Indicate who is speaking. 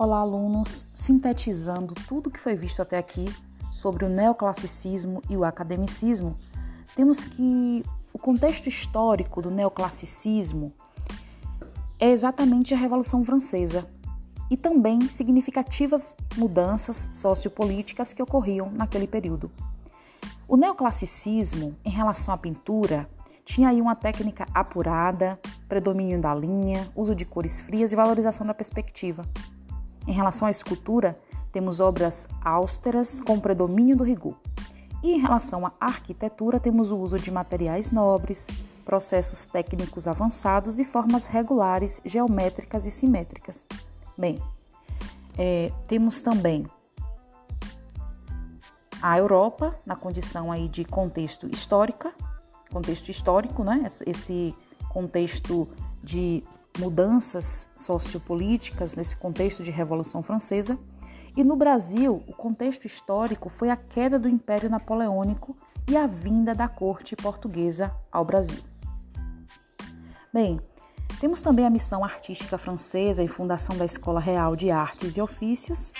Speaker 1: Olá, alunos! Sintetizando tudo que foi visto até aqui sobre o neoclassicismo e o academicismo, temos que o contexto histórico do neoclassicismo é exatamente a Revolução Francesa e também significativas mudanças sociopolíticas que ocorriam naquele período. O neoclassicismo, em relação à pintura, tinha aí uma técnica apurada, predomínio da linha, uso de cores frias e valorização da perspectiva. Em relação à escultura, temos obras austeras com predomínio do rigor. E em relação à arquitetura, temos o uso de materiais nobres, processos técnicos avançados e formas regulares, geométricas e simétricas. Bem, é, temos também a Europa na condição aí de contexto histórica, contexto histórico, né? Esse contexto de mudanças sociopolíticas nesse contexto de Revolução Francesa. E no Brasil, o contexto histórico foi a queda do Império Napoleônico e a vinda da corte portuguesa ao Brasil. Bem, temos também a missão artística francesa e fundação da Escola Real de Artes e Ofícios.